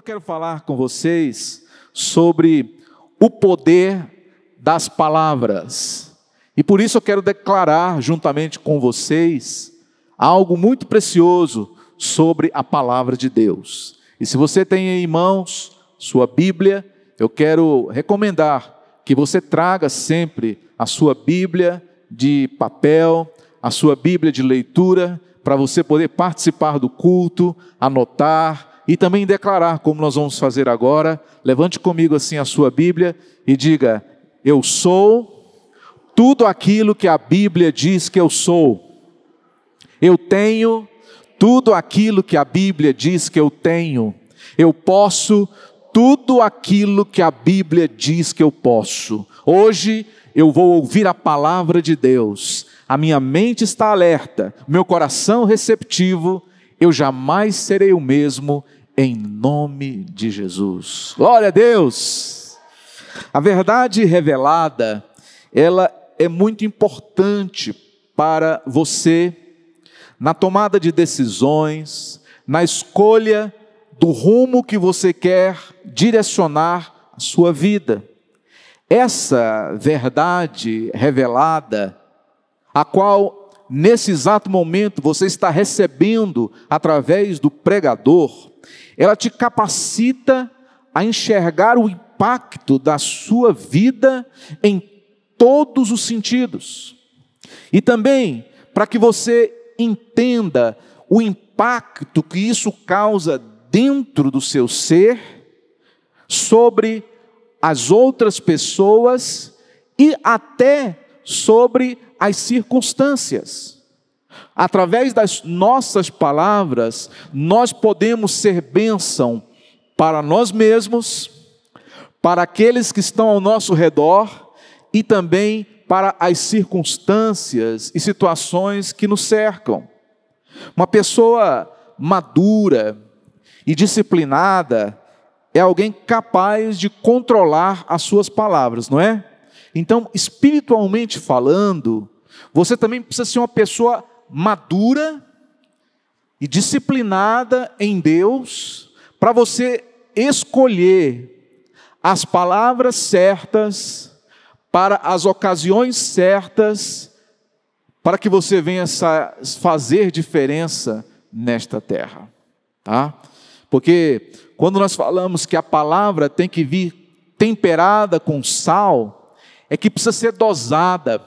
eu quero falar com vocês sobre o poder das palavras. E por isso eu quero declarar juntamente com vocês algo muito precioso sobre a palavra de Deus. E se você tem em mãos sua Bíblia, eu quero recomendar que você traga sempre a sua Bíblia de papel, a sua Bíblia de leitura, para você poder participar do culto, anotar, e também declarar, como nós vamos fazer agora. Levante comigo assim a sua Bíblia e diga: Eu sou tudo aquilo que a Bíblia diz que eu sou. Eu tenho tudo aquilo que a Bíblia diz que eu tenho. Eu posso tudo aquilo que a Bíblia diz que eu posso. Hoje eu vou ouvir a palavra de Deus. A minha mente está alerta, meu coração receptivo. Eu jamais serei o mesmo em nome de Jesus. Glória a Deus! A verdade revelada, ela é muito importante para você na tomada de decisões, na escolha do rumo que você quer direcionar a sua vida. Essa verdade revelada, a qual nesse exato momento você está recebendo através do pregador, ela te capacita a enxergar o impacto da sua vida em todos os sentidos. E também para que você entenda o impacto que isso causa dentro do seu ser sobre as outras pessoas e até sobre as circunstâncias. Através das nossas palavras, nós podemos ser bênção para nós mesmos, para aqueles que estão ao nosso redor e também para as circunstâncias e situações que nos cercam. Uma pessoa madura e disciplinada é alguém capaz de controlar as suas palavras, não é? Então, espiritualmente falando, você também precisa ser uma pessoa madura e disciplinada em Deus para você escolher as palavras certas para as ocasiões certas para que você venha fazer diferença nesta terra, tá? Porque quando nós falamos que a palavra tem que vir temperada com sal, é que precisa ser dosada,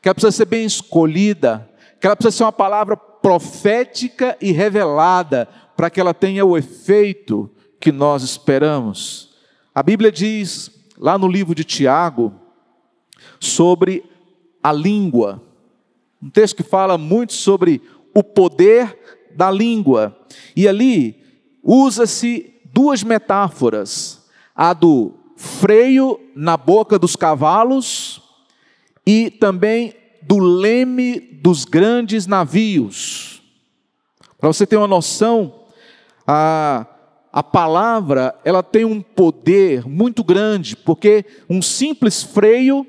que ela precisa ser bem escolhida, que ela precisa ser uma palavra profética e revelada para que ela tenha o efeito que nós esperamos. A Bíblia diz, lá no livro de Tiago, sobre a língua, um texto que fala muito sobre o poder da língua, e ali usa-se duas metáforas: a do freio na boca dos cavalos e também do leme dos grandes navios. Para você ter uma noção, a, a palavra ela tem um poder muito grande, porque um simples freio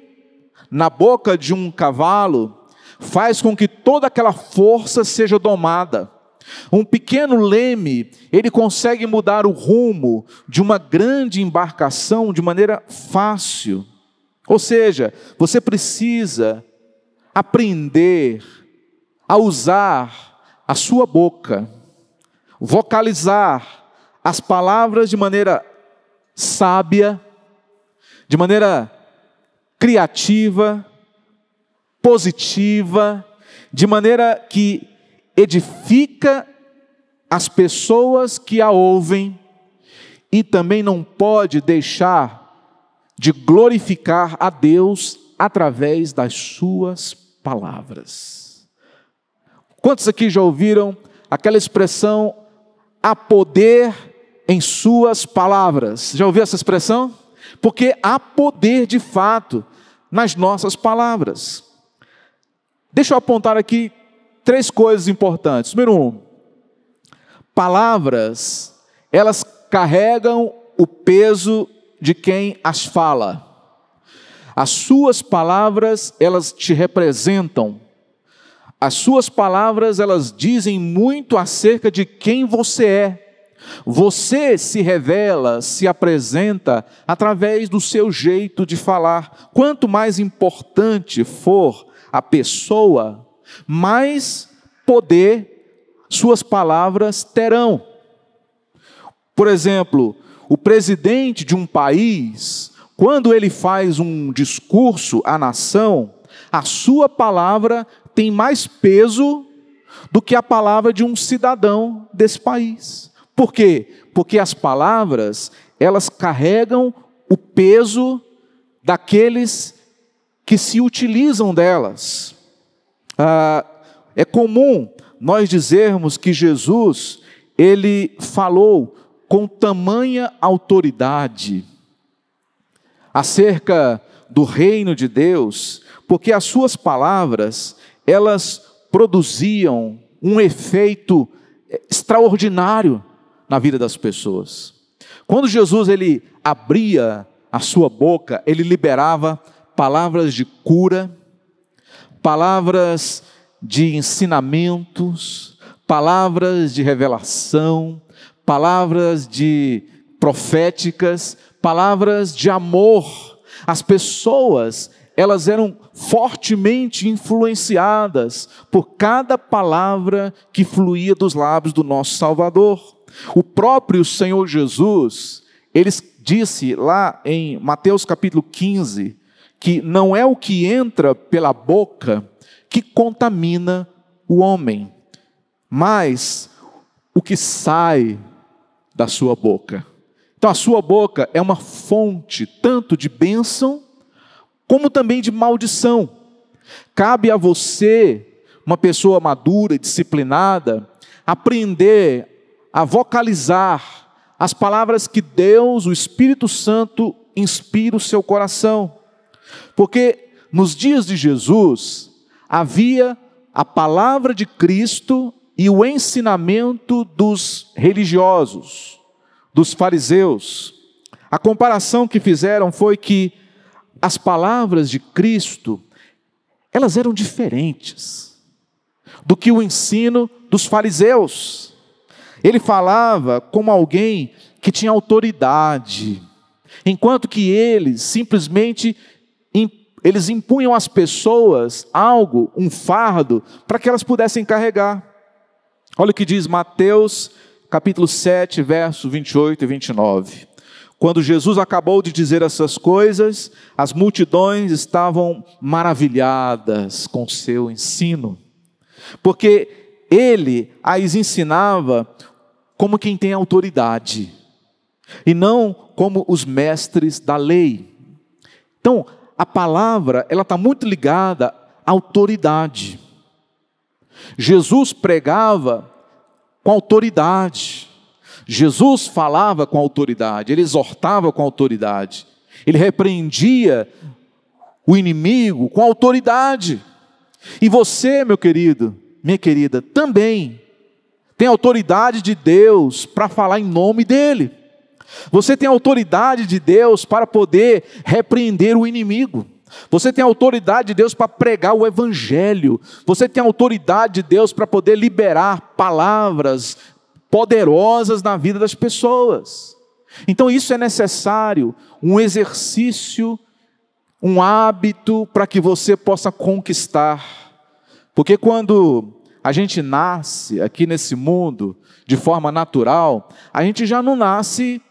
na boca de um cavalo faz com que toda aquela força seja domada. Um pequeno leme, ele consegue mudar o rumo de uma grande embarcação de maneira fácil. Ou seja, você precisa aprender a usar a sua boca, vocalizar as palavras de maneira sábia, de maneira criativa, positiva, de maneira que edifica as pessoas que a ouvem e também não pode deixar de glorificar a Deus através das suas palavras. Quantos aqui já ouviram aquela expressão há poder em suas palavras? Já ouviu essa expressão? Porque há poder de fato nas nossas palavras. Deixa eu apontar aqui três coisas importantes. Número um, palavras, elas carregam o peso de quem as fala. As suas palavras, elas te representam. As suas palavras, elas dizem muito acerca de quem você é. Você se revela, se apresenta através do seu jeito de falar. Quanto mais importante for a pessoa, mais poder suas palavras terão. Por exemplo, o presidente de um país, quando ele faz um discurso à nação, a sua palavra tem mais peso do que a palavra de um cidadão desse país. Por quê? Porque as palavras, elas carregam o peso daqueles que se utilizam delas. Ah, é comum nós dizermos que Jesus, ele falou com tamanha autoridade acerca do reino de Deus, porque as suas palavras, elas produziam um efeito extraordinário na vida das pessoas. Quando Jesus ele abria a sua boca, ele liberava palavras de cura, palavras de ensinamentos, palavras de revelação, palavras de proféticas, palavras de amor. As pessoas, elas eram fortemente influenciadas por cada palavra que fluía dos lábios do nosso Salvador. O próprio Senhor Jesus, ele disse lá em Mateus capítulo 15, que não é o que entra pela boca que contamina o homem, mas o que sai da sua boca. Então a sua boca é uma fonte tanto de bênção como também de maldição. Cabe a você, uma pessoa madura, disciplinada, aprender a vocalizar as palavras que Deus, o Espírito Santo, inspira o seu coração. Porque nos dias de Jesus havia a palavra de Cristo e o ensinamento dos religiosos, dos fariseus. A comparação que fizeram foi que as palavras de Cristo, elas eram diferentes do que o ensino dos fariseus. Ele falava como alguém que tinha autoridade, enquanto que eles simplesmente eles impunham às pessoas algo, um fardo, para que elas pudessem carregar. Olha o que diz Mateus, capítulo 7, versos 28 e 29. Quando Jesus acabou de dizer essas coisas, as multidões estavam maravilhadas com seu ensino, porque ele as ensinava como quem tem autoridade, e não como os mestres da lei. Então, a palavra, ela está muito ligada à autoridade. Jesus pregava com autoridade. Jesus falava com autoridade, ele exortava com autoridade, ele repreendia o inimigo com autoridade. E você, meu querido, minha querida, também tem autoridade de Deus para falar em nome dEle. Você tem autoridade de Deus para poder repreender o inimigo. Você tem autoridade de Deus para pregar o Evangelho. Você tem autoridade de Deus para poder liberar palavras poderosas na vida das pessoas. Então, isso é necessário, um exercício, um hábito para que você possa conquistar. Porque quando a gente nasce aqui nesse mundo de forma natural, a gente já não nasce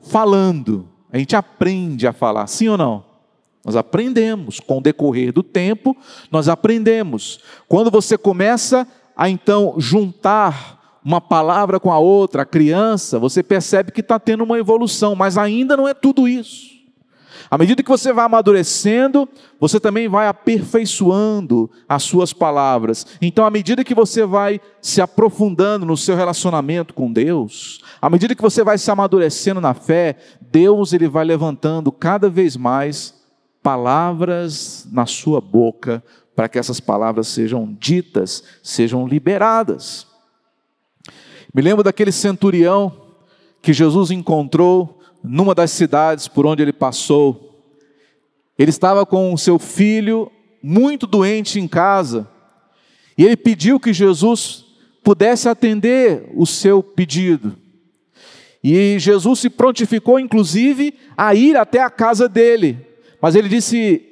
falando, a gente aprende a falar, sim ou não? Nós aprendemos, com o decorrer do tempo, nós aprendemos. Quando você começa a então juntar uma palavra com a outra, a criança, você percebe que está tendo uma evolução, mas ainda não é tudo isso. À medida que você vai amadurecendo, você também vai aperfeiçoando as suas palavras. Então, à medida que você vai se aprofundando no seu relacionamento com Deus, à medida que você vai se amadurecendo na fé, Deus ele vai levantando cada vez mais palavras na sua boca para que essas palavras sejam ditas, sejam liberadas. Me lembro daquele centurião que Jesus encontrou numa das cidades por onde ele passou. Ele estava com o seu filho muito doente em casa, e ele pediu que Jesus pudesse atender o seu pedido. E Jesus se prontificou, inclusive, a ir até a casa dele. Mas ele disse: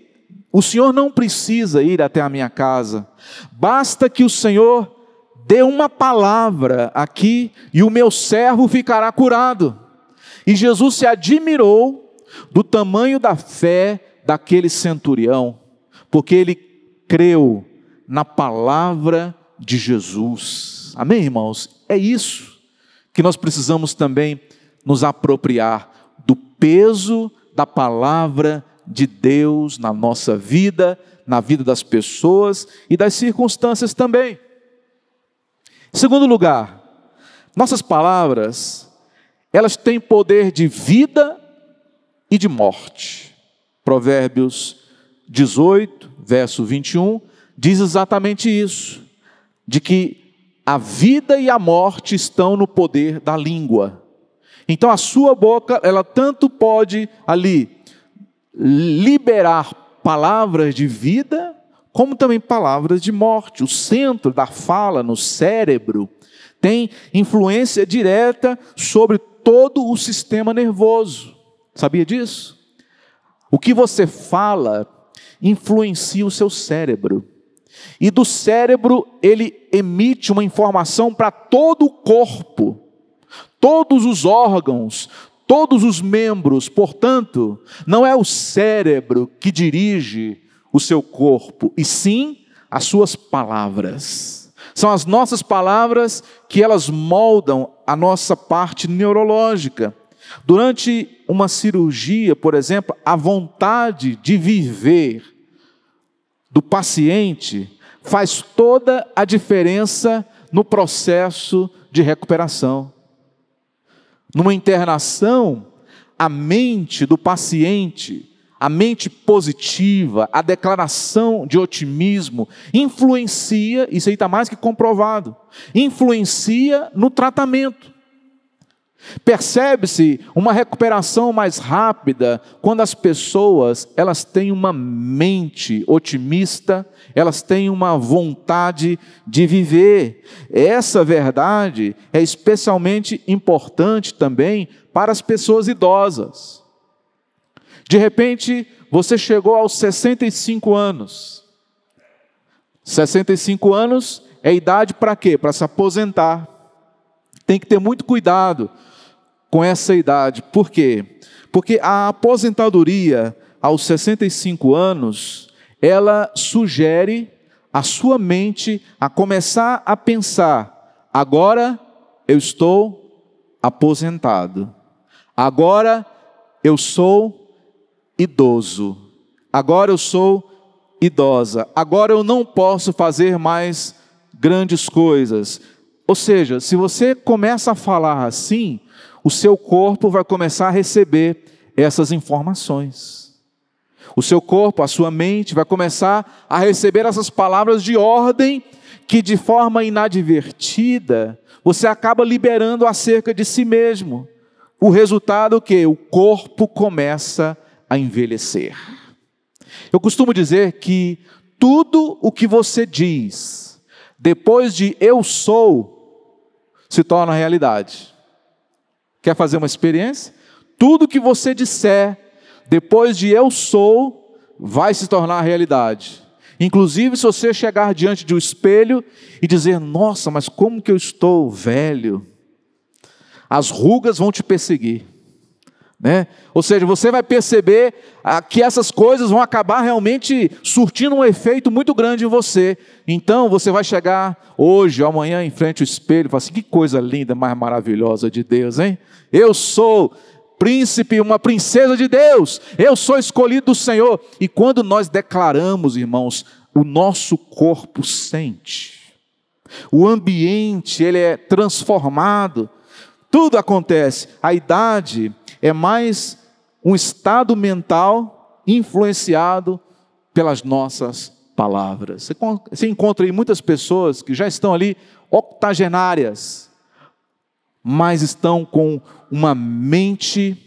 O Senhor não precisa ir até a minha casa, basta que o Senhor dê uma palavra aqui e o meu servo ficará curado. E Jesus se admirou do tamanho da fé daquele centurião, porque ele creu na palavra de Jesus. Amém, irmãos? É isso que nós precisamos também nos apropriar do peso da palavra de Deus na nossa vida, na vida das pessoas e das circunstâncias também. Segundo lugar, nossas palavras, elas têm poder de vida e de morte. Provérbios 18, verso 21, diz exatamente isso: de que a vida e a morte estão no poder da língua. Então a sua boca, ela tanto pode ali liberar palavras de vida, como também palavras de morte. O centro da fala no cérebro tem influência direta sobre todo o sistema nervoso. Sabia disso? O que você fala influencia o seu cérebro. E do cérebro ele emite uma informação para todo o corpo, todos os órgãos, todos os membros. Portanto, não é o cérebro que dirige o seu corpo, e sim as suas palavras. São as nossas palavras que elas moldam a nossa parte neurológica. Durante uma cirurgia, por exemplo, a vontade de viver do paciente faz toda a diferença no processo de recuperação. Numa internação, a mente do paciente, a mente positiva, a declaração de otimismo, influencia, isso aí está mais que comprovado, influencia no tratamento. Percebe-se uma recuperação mais rápida quando as pessoas elas têm uma mente otimista, elas têm uma vontade de viver. Essa verdade é especialmente importante também para as pessoas idosas. De repente, você chegou aos 65 anos. 65 anos é idade para quê? Para se aposentar. Tem que ter muito cuidado com essa idade. Por quê? Porque a aposentadoria aos 65 anos, ela sugere a sua mente a começar a pensar: agora eu estou aposentado, agora eu sou idoso, agora eu sou idosa, agora eu não posso fazer mais grandes coisas. Ou seja, se você começa a falar assim, o seu corpo vai começar a receber essas informações. O seu corpo, a sua mente vai começar a receber essas palavras de ordem que de forma inadvertida você acaba liberando acerca de si mesmo. O resultado é que o corpo começa a envelhecer. Eu costumo dizer que tudo o que você diz depois de eu sou se torna realidade. Quer fazer uma experiência? Tudo que você disser depois de eu sou vai se tornar realidade. Inclusive, se você chegar diante de um espelho e dizer: Nossa, mas como que eu estou velho? As rugas vão te perseguir. Né? Ou seja, você vai perceber ah, que essas coisas vão acabar realmente surtindo um efeito muito grande em você. Então você vai chegar hoje, amanhã, em frente ao espelho e falar assim: que coisa linda, mais maravilhosa de Deus, hein? Eu sou príncipe, uma princesa de Deus, eu sou escolhido do Senhor. E quando nós declaramos, irmãos, o nosso corpo sente, o ambiente ele é transformado, tudo acontece. A idade é mais um estado mental influenciado pelas nossas palavras. Você encontra aí muitas pessoas que já estão ali octogenárias, mas estão com uma mente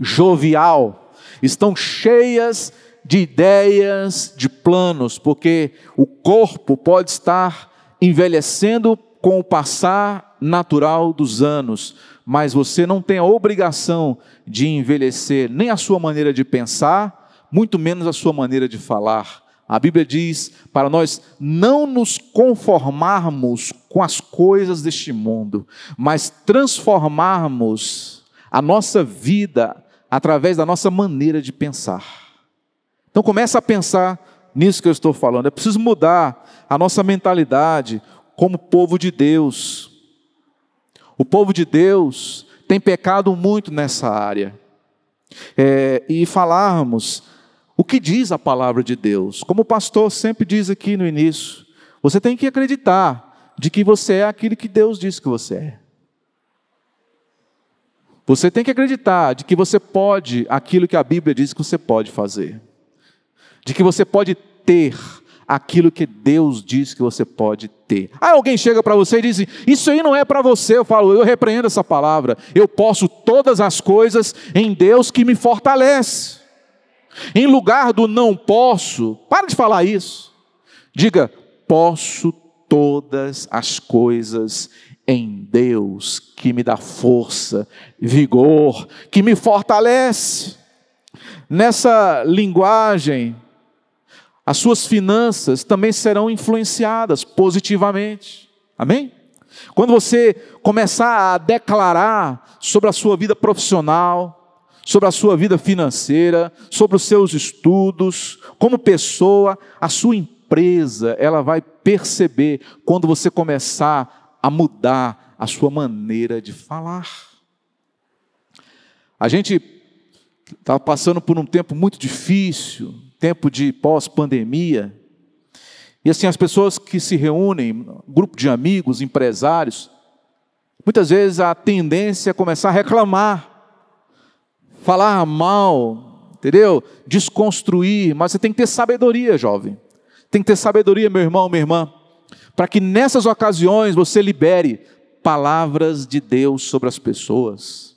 jovial, estão cheias de ideias, de planos, porque o corpo pode estar envelhecendo com o passar natural dos anos, mas você não tem a obrigação de envelhecer nem a sua maneira de pensar, muito menos a sua maneira de falar. A Bíblia diz para nós não nos conformarmos com as coisas deste mundo, mas transformarmos a nossa vida através da nossa maneira de pensar. Então começa a pensar nisso que eu estou falando. É preciso mudar a nossa mentalidade como povo de Deus. O povo de Deus tem pecado muito nessa área. É, e falarmos o que diz a palavra de Deus. Como o pastor sempre diz aqui no início, você tem que acreditar de que você é aquilo que Deus diz que você é. Você tem que acreditar de que você pode aquilo que a Bíblia diz que você pode fazer. De que você pode ter aquilo que Deus diz que você pode ter. Aí alguém chega para você e diz: Isso aí não é para você. Eu falo: Eu repreendo essa palavra. Eu posso todas as coisas em Deus que me fortalece. Em lugar do não posso, para de falar isso. Diga: Posso todas as coisas em Deus que me dá força, vigor, que me fortalece. Nessa linguagem, as suas finanças também serão influenciadas positivamente. Amém? Quando você começar a declarar sobre a sua vida profissional, sobre a sua vida financeira, sobre os seus estudos, como pessoa, a sua empresa, ela vai perceber quando você começar a mudar a sua maneira de falar. A gente está passando por um tempo muito difícil, tempo de pós-pandemia, e assim, as pessoas que se reúnem, grupo de amigos, empresários, muitas vezes a tendência é começar a reclamar, falar mal, entendeu? Desconstruir, mas você tem que ter sabedoria, jovem. Tem que ter sabedoria, meu irmão, minha irmã para que nessas ocasiões você libere palavras de Deus sobre as pessoas,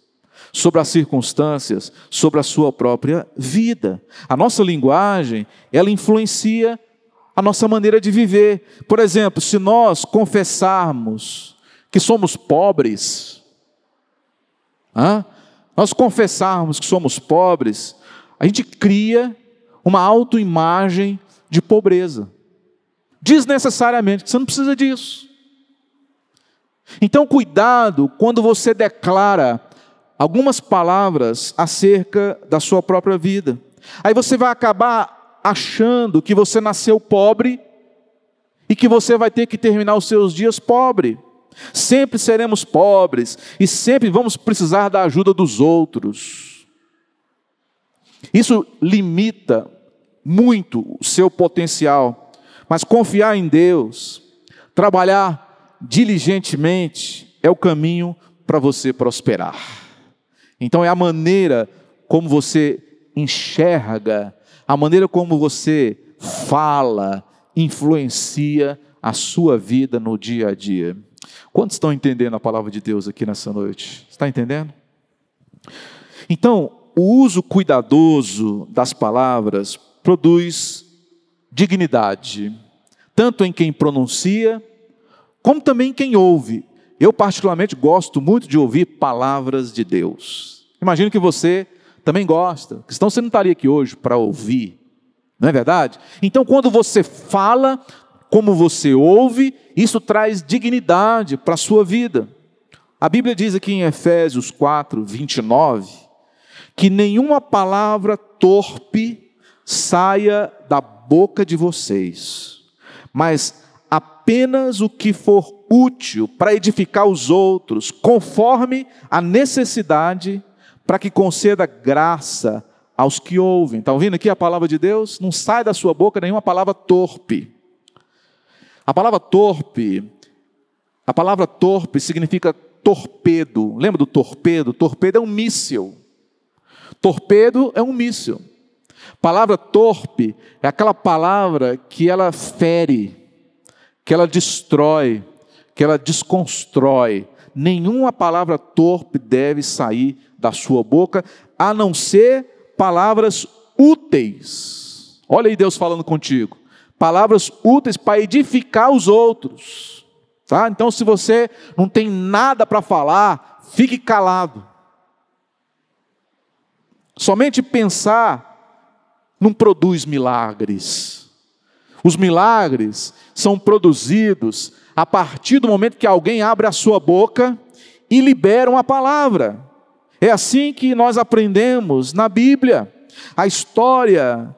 sobre as circunstâncias, sobre a sua própria vida. A nossa linguagem, ela influencia a nossa maneira de viver. Por exemplo, se nós confessarmos que somos pobres, nós confessarmos que somos pobres, a gente cria uma autoimagem de pobreza desnecessariamente, você não precisa disso. Então, cuidado quando você declara algumas palavras acerca da sua própria vida. Aí você vai acabar achando que você nasceu pobre e que você vai ter que terminar os seus dias pobre. Sempre seremos pobres e sempre vamos precisar da ajuda dos outros. Isso limita muito o seu potencial. Mas confiar em Deus, trabalhar diligentemente, é o caminho para você prosperar. Então, é a maneira como você enxerga, a maneira como você fala, influencia a sua vida no dia a dia. Quantos estão entendendo a palavra de Deus aqui nessa noite? Está entendendo? Então, o uso cuidadoso das palavras produz dignidade, tanto em quem pronuncia, como também em quem ouve. Eu, particularmente, gosto muito de ouvir palavras de Deus. Imagino que você também gosta, senão você não estaria aqui hoje para ouvir, não é verdade? Então, quando você fala, como você ouve, isso traz dignidade para a sua vida. A Bíblia diz aqui em Efésios 4, 29, que nenhuma palavra torpe saia da boca de vocês, mas apenas o que for útil para edificar os outros, conforme a necessidade, para que conceda graça aos que ouvem. Está ouvindo aqui a palavra de Deus? Não sai da sua boca nenhuma palavra torpe. A palavra torpe, a palavra torpe significa torpedo. Lembra do torpedo? Torpedo é um míssil. Torpedo é um míssil. Palavra torpe é aquela palavra que ela fere, que ela destrói, que ela desconstrói. Nenhuma palavra torpe deve sair da sua boca, a não ser palavras úteis. Olha aí Deus falando contigo. Palavras úteis para edificar os outros. Tá? Então, se você não tem nada para falar, fique calado. Somente pensar não produz milagres. Os milagres são produzidos a partir do momento que alguém abre a sua boca e libera uma palavra. É assim que nós aprendemos na Bíblia. A história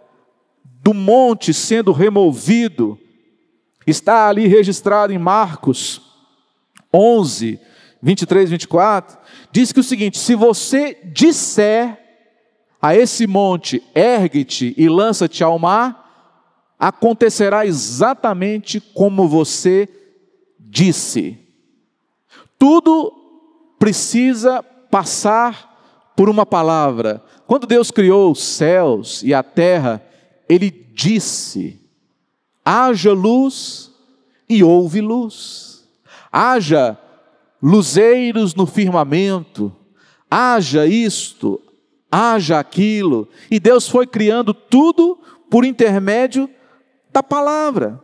do monte sendo removido está ali registrada em Marcos 11, 23, 24. Diz que o seguinte: se você disser a esse monte, ergue-te e lança-te ao mar, acontecerá exatamente como você disse. Tudo precisa passar por uma palavra. Quando Deus criou os céus e a terra, Ele disse: haja luz e houve luz. Haja luzeiros no firmamento, haja isto, haja aquilo. E Deus foi criando tudo por intermédio da palavra.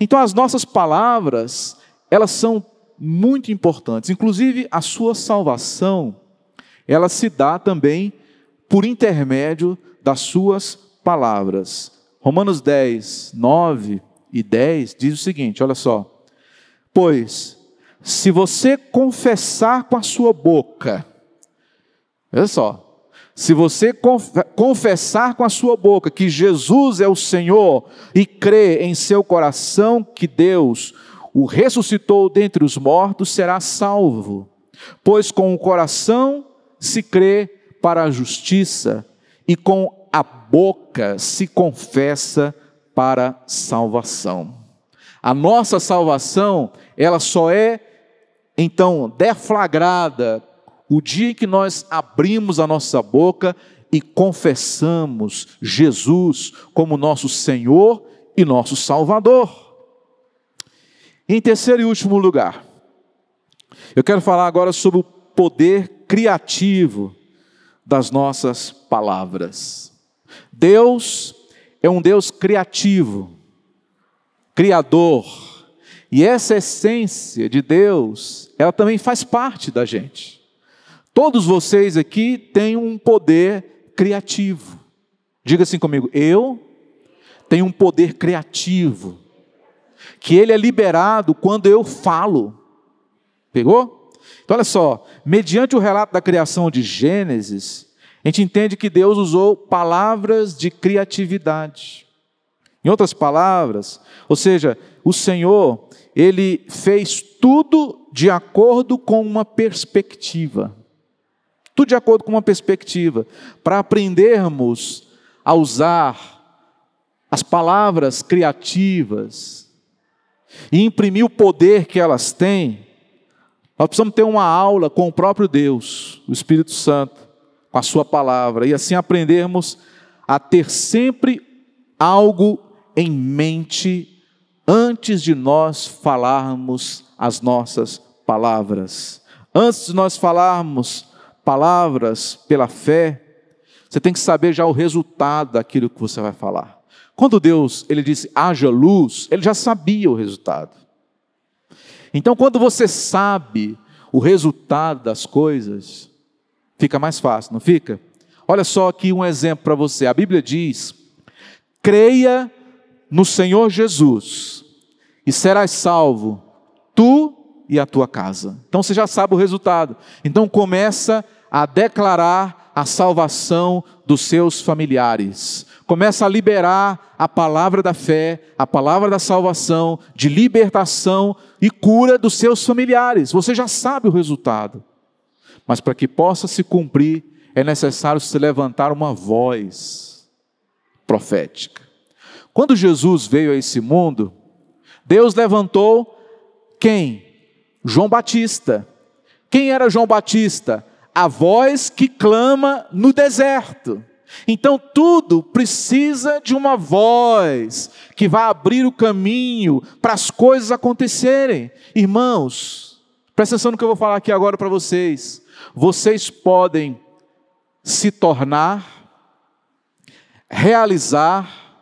Então as nossas palavras, elas são muito importantes. Inclusive a sua salvação, ela se dá também por intermédio das suas palavras. Romanos 10, 9 e 10 diz o seguinte: olha só. Pois, se você confessar com a sua boca, olha só, se você confessar com a sua boca que Jesus é o Senhor e crer em seu coração que Deus o ressuscitou dentre os mortos, será salvo. Pois com o coração se crê para a justiça e com a boca se confessa para salvação. A nossa salvação, ela só é então deflagrada o dia em que nós abrimos a nossa boca e confessamos Jesus como nosso Senhor e nosso Salvador. Em terceiro e último lugar, eu quero falar agora sobre o poder criativo das nossas palavras. Deus é um Deus criativo, criador, e essa essência de Deus, ela também faz parte da gente. Todos vocês aqui têm um poder criativo. Diga assim comigo: eu tenho um poder criativo, que ele é liberado quando eu falo. Pegou? Então, olha só, mediante o relato da criação de Gênesis, a gente entende que Deus usou palavras de criatividade. Em outras palavras, ou seja, o Senhor, ele fez tudo de acordo com uma perspectiva. Tudo de acordo com uma perspectiva, para aprendermos a usar as palavras criativas e imprimir o poder que elas têm. Nós precisamos ter uma aula com o próprio Deus, o Espírito Santo, com a Sua palavra, e assim aprendermos a ter sempre algo em mente antes de nós falarmos as nossas palavras. Antes de nós falarmos palavras pela fé, você tem que saber já o resultado daquilo que você vai falar. Quando Deus ele disse haja luz, ele já sabia o resultado. Então, quando você sabe o resultado das coisas, fica mais fácil, não fica? Olha só aqui um exemplo para você. A Bíblia diz: creia no Senhor Jesus e serás salvo, tu e a tua casa. Então você já sabe o resultado. Então começa a declarar a salvação dos seus familiares. Começa a liberar a palavra da fé, a palavra da salvação, de libertação e cura dos seus familiares. Você já sabe o resultado. Mas para que possa se cumprir, é necessário se levantar uma voz profética. Quando Jesus veio a esse mundo, Deus levantou quem? João Batista. Quem era João Batista? A voz que clama no deserto. Então tudo precisa de uma voz que vai abrir o caminho para as coisas acontecerem. Irmãos, presta atenção no que eu vou falar aqui agora para vocês. Vocês podem se tornar, realizar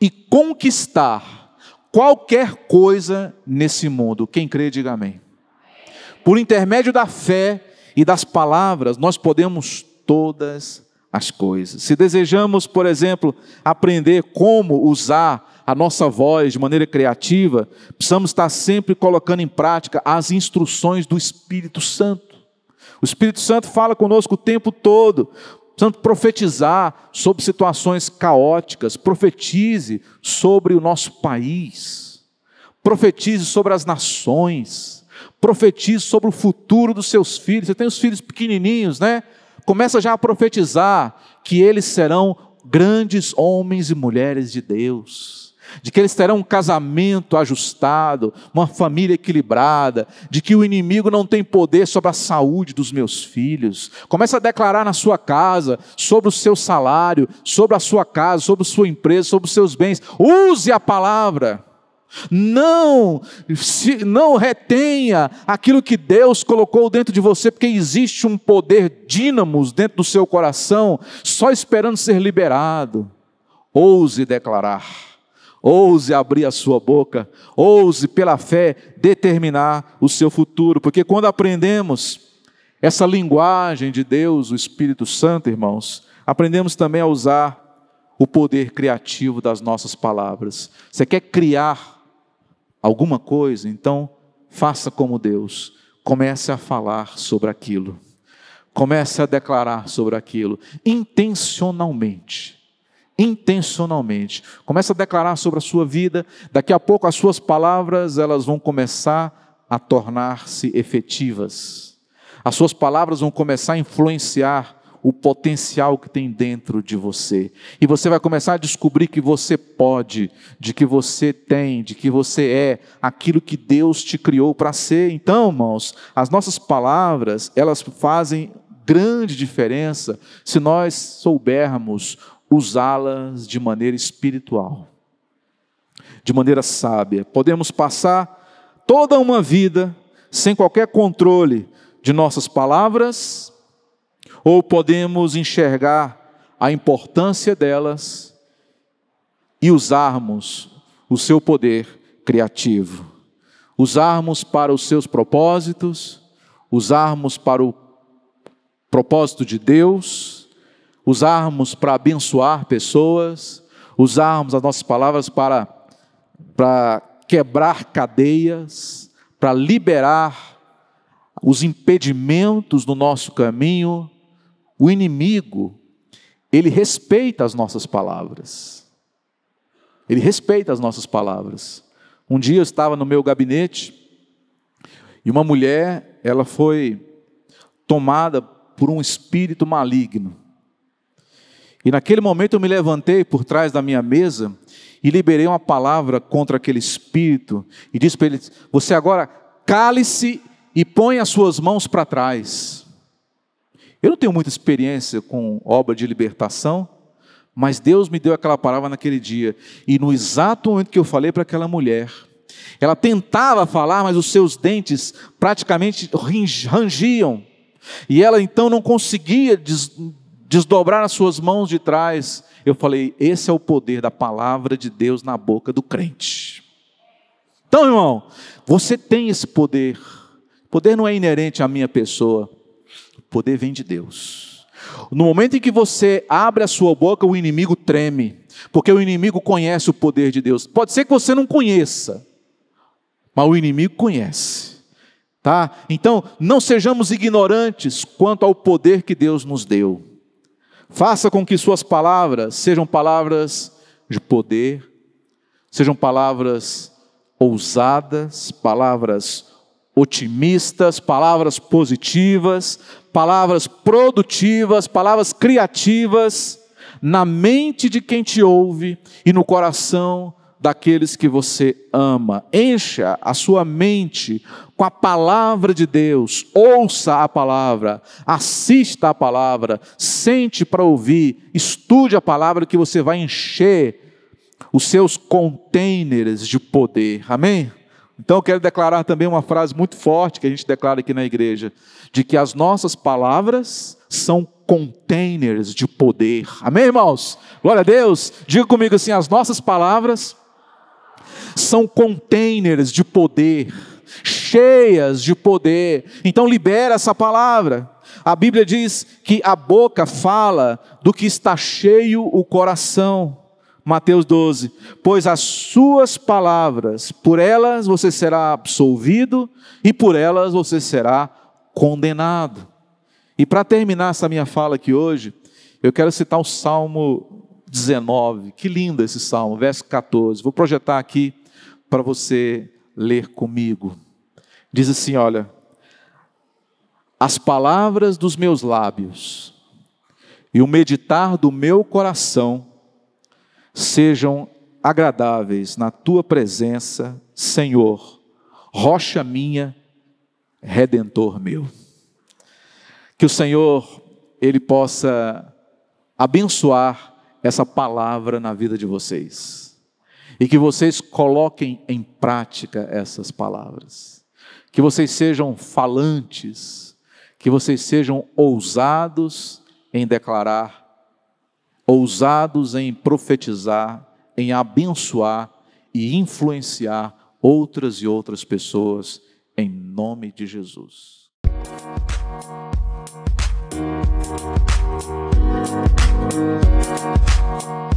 e conquistar qualquer coisa nesse mundo. Quem crê, diga amém. Por intermédio da fé e das palavras nós podemos todas as coisas. Se desejamos, por exemplo, aprender como usar a nossa voz de maneira criativa, precisamos estar sempre colocando em prática as instruções do Espírito Santo. O Espírito Santo fala conosco o tempo todo. Precisamos profetizar sobre situações caóticas, profetize sobre o nosso país, profetize sobre as nações, profetize sobre o futuro dos seus filhos. Você tem os filhos pequenininhos, né? Começa já a profetizar que eles serão grandes homens e mulheres de Deus de que eles terão um casamento ajustado, uma família equilibrada, de que o inimigo não tem poder sobre a saúde dos meus filhos. Começa a declarar na sua casa, sobre o seu salário, sobre a sua casa, sobre a sua empresa, sobre os seus bens. Use a palavra. Não, se, não retenha aquilo que Deus colocou dentro de você, porque existe um poder dínamos dentro do seu coração, só esperando ser liberado. Ouse declarar. Ouse abrir a sua boca, ouse pela fé determinar o seu futuro, porque quando aprendemos essa linguagem de Deus, o Espírito Santo, irmãos, aprendemos também a usar o poder criativo das nossas palavras. Você quer criar alguma coisa, então faça como Deus, comece a falar sobre aquilo, comece a declarar sobre aquilo, intencionalmente. Intencionalmente. Começa a declarar sobre a sua vida, daqui a pouco as suas palavras, elas vão começar a tornar-se efetivas. As suas palavras vão começar a influenciar o potencial que tem dentro de você. E você vai começar a descobrir que você pode, de que você tem, de que você é aquilo que Deus te criou para ser. Então, irmãos, as nossas palavras, elas fazem grande diferença se nós soubermos usá-las de maneira espiritual, de maneira sábia. Podemos passar toda uma vida sem qualquer controle de nossas palavras, ou podemos enxergar a importância delas e usarmos o seu poder criativo, usarmos para os seus propósitos, usarmos para o propósito de Deus usarmos para abençoar pessoas, usarmos as nossas palavras para, para quebrar cadeias, para liberar os impedimentos no nosso caminho. O inimigo, ele respeita as nossas palavras. Ele respeita as nossas palavras. Um dia eu estava no meu gabinete e uma mulher, ela foi tomada por um espírito maligno. E naquele momento eu me levantei por trás da minha mesa e liberei uma palavra contra aquele espírito e disse para ele: Você agora cale-se e põe as suas mãos para trás. Eu não tenho muita experiência com obra de libertação, mas Deus me deu aquela palavra naquele dia. E no exato momento que eu falei para aquela mulher, ela tentava falar, mas os seus dentes praticamente rangiam. E ela então não conseguia desdobrar as suas mãos de trás. Eu falei: esse é o poder da palavra de Deus na boca do crente. Então, irmão, você tem esse poder. Poder não é inerente à minha pessoa. O poder vem de Deus. No momento em que você abre a sua boca, o inimigo treme, porque o inimigo conhece o poder de Deus. Pode ser que você não conheça, mas o inimigo conhece. Tá? Então, não sejamos ignorantes quanto ao poder que Deus nos deu. Faça com que suas palavras sejam palavras de poder, sejam palavras ousadas, palavras otimistas, palavras positivas, palavras produtivas, palavras criativas na mente de quem te ouve e no coração daqueles que você ama. Encha a sua mente com a palavra de Deus, ouça a palavra, assista a palavra, sente para ouvir, estude a palavra que você vai encher os seus containers de poder. Amém? Então eu quero declarar também uma frase muito forte que a gente declara aqui na igreja, de que as nossas palavras são containers de poder. Amém, irmãos? Glória a Deus. Diga comigo assim: as nossas palavras são containers de poder, cheias de poder. Então libera essa palavra. A Bíblia diz que a boca fala do que está cheio o coração. Mateus 12: Pois as suas palavras, por elas você será absolvido e por elas você será condenado. E para terminar essa minha fala aqui hoje, eu quero citar o Salmo 19. Que lindo esse salmo, verso 14. Vou projetar aqui para você ler comigo. Diz assim: Olha, as palavras dos meus lábios e o meditar do meu coração sejam agradáveis na tua presença, Senhor, rocha minha, redentor meu. Que o Senhor ele possa abençoar essa palavra na vida de vocês. E que vocês coloquem em prática essas palavras. Que vocês sejam falantes, que vocês sejam ousados em declarar, ousados em profetizar, em abençoar e influenciar outras e outras pessoas em nome de Jesus. Música